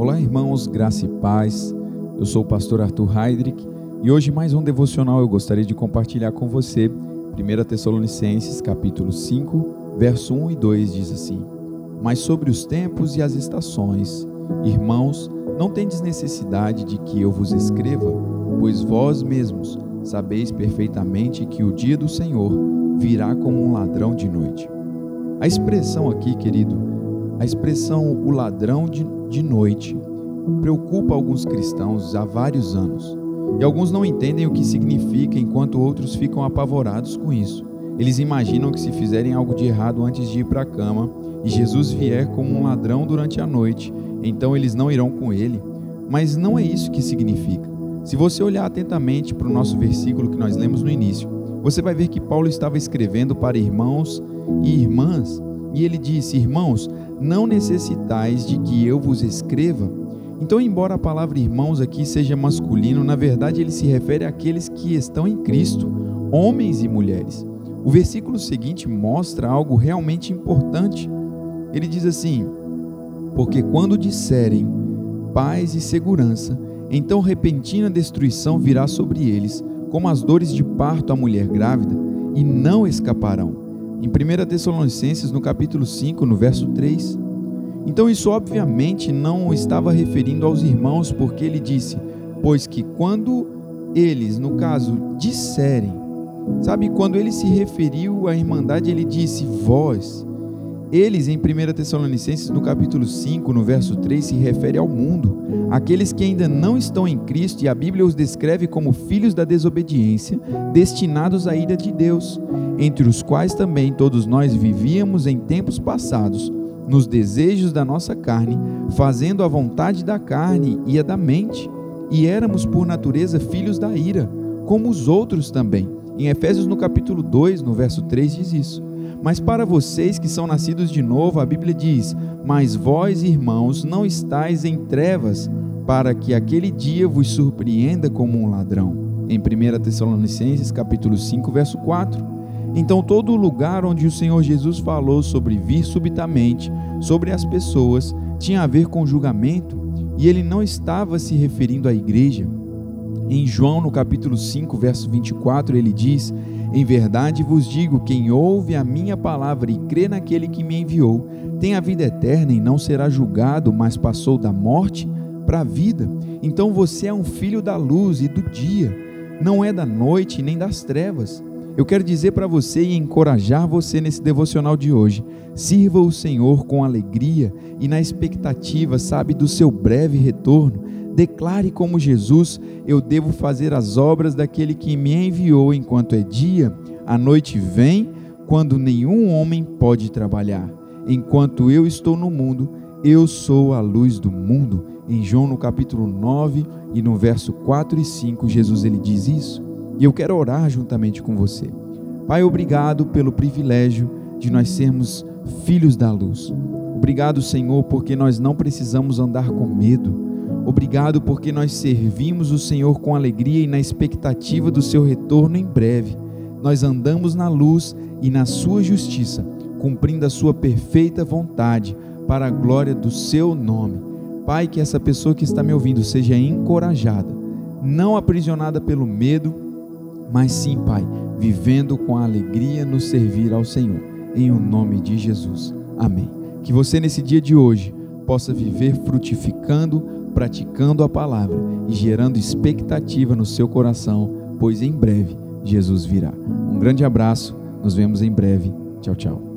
Olá, irmãos, graça e paz. Eu sou o pastor Arthur Heidrich e hoje mais um devocional eu gostaria de compartilhar com você. 1 Tessalonicenses, capítulo 5, verso 1 e 2 diz assim: Mas sobre os tempos e as estações, irmãos, não tendes necessidade de que eu vos escreva, pois vós mesmos sabeis perfeitamente que o dia do Senhor virá como um ladrão de noite. A expressão aqui, querido, a expressão o ladrão de, de noite preocupa alguns cristãos há vários anos. E alguns não entendem o que significa, enquanto outros ficam apavorados com isso. Eles imaginam que se fizerem algo de errado antes de ir para a cama e Jesus vier como um ladrão durante a noite, então eles não irão com ele. Mas não é isso que significa. Se você olhar atentamente para o nosso versículo que nós lemos no início, você vai ver que Paulo estava escrevendo para irmãos e irmãs, e ele disse: Irmãos, não necessitais de que eu vos escreva. Então, embora a palavra irmãos aqui seja masculino, na verdade ele se refere àqueles que estão em Cristo, homens e mulheres. O versículo seguinte mostra algo realmente importante. Ele diz assim: Porque quando disserem paz e segurança, então repentina destruição virá sobre eles, como as dores de parto à mulher grávida, e não escaparão em 1 Tessalonicenses, no capítulo 5, no verso 3. Então, isso obviamente não estava referindo aos irmãos, porque ele disse: Pois que quando eles, no caso, disserem, sabe, quando ele se referiu à irmandade, ele disse: Vós. Eles, em 1 Tessalonicenses, no capítulo 5, no verso 3, se refere ao mundo, aqueles que ainda não estão em Cristo, e a Bíblia os descreve como filhos da desobediência, destinados à ira de Deus, entre os quais também todos nós vivíamos em tempos passados, nos desejos da nossa carne, fazendo a vontade da carne e a da mente, e éramos por natureza filhos da ira, como os outros também. Em Efésios, no capítulo 2, no verso 3, diz isso. Mas para vocês que são nascidos de novo, a Bíblia diz: Mas vós, irmãos, não estáis em trevas, para que aquele dia vos surpreenda como um ladrão. Em 1 Tessalonicenses, capítulo 5, verso 4. Então todo lugar onde o Senhor Jesus falou sobre vir subitamente sobre as pessoas tinha a ver com julgamento, e ele não estava se referindo à igreja. Em João, no capítulo 5, verso 24, ele diz: em verdade vos digo: quem ouve a minha palavra e crê naquele que me enviou, tem a vida eterna e não será julgado, mas passou da morte para a vida. Então você é um filho da luz e do dia, não é da noite nem das trevas. Eu quero dizer para você e encorajar você nesse devocional de hoje: sirva o Senhor com alegria e na expectativa, sabe, do seu breve retorno Declare como Jesus: Eu devo fazer as obras daquele que me enviou enquanto é dia, a noite vem, quando nenhum homem pode trabalhar. Enquanto eu estou no mundo, eu sou a luz do mundo. Em João no capítulo 9 e no verso 4 e 5, Jesus ele diz isso. E eu quero orar juntamente com você. Pai, obrigado pelo privilégio de nós sermos filhos da luz. Obrigado, Senhor, porque nós não precisamos andar com medo Obrigado porque nós servimos o Senhor com alegria e na expectativa do seu retorno em breve. Nós andamos na luz e na sua justiça, cumprindo a sua perfeita vontade para a glória do seu nome. Pai, que essa pessoa que está me ouvindo seja encorajada, não aprisionada pelo medo, mas sim, Pai, vivendo com alegria no servir ao Senhor. Em o nome de Jesus. Amém. Que você nesse dia de hoje possa viver frutificando praticando a palavra e gerando expectativa no seu coração, pois em breve Jesus virá. Um grande abraço, nos vemos em breve. Tchau, tchau.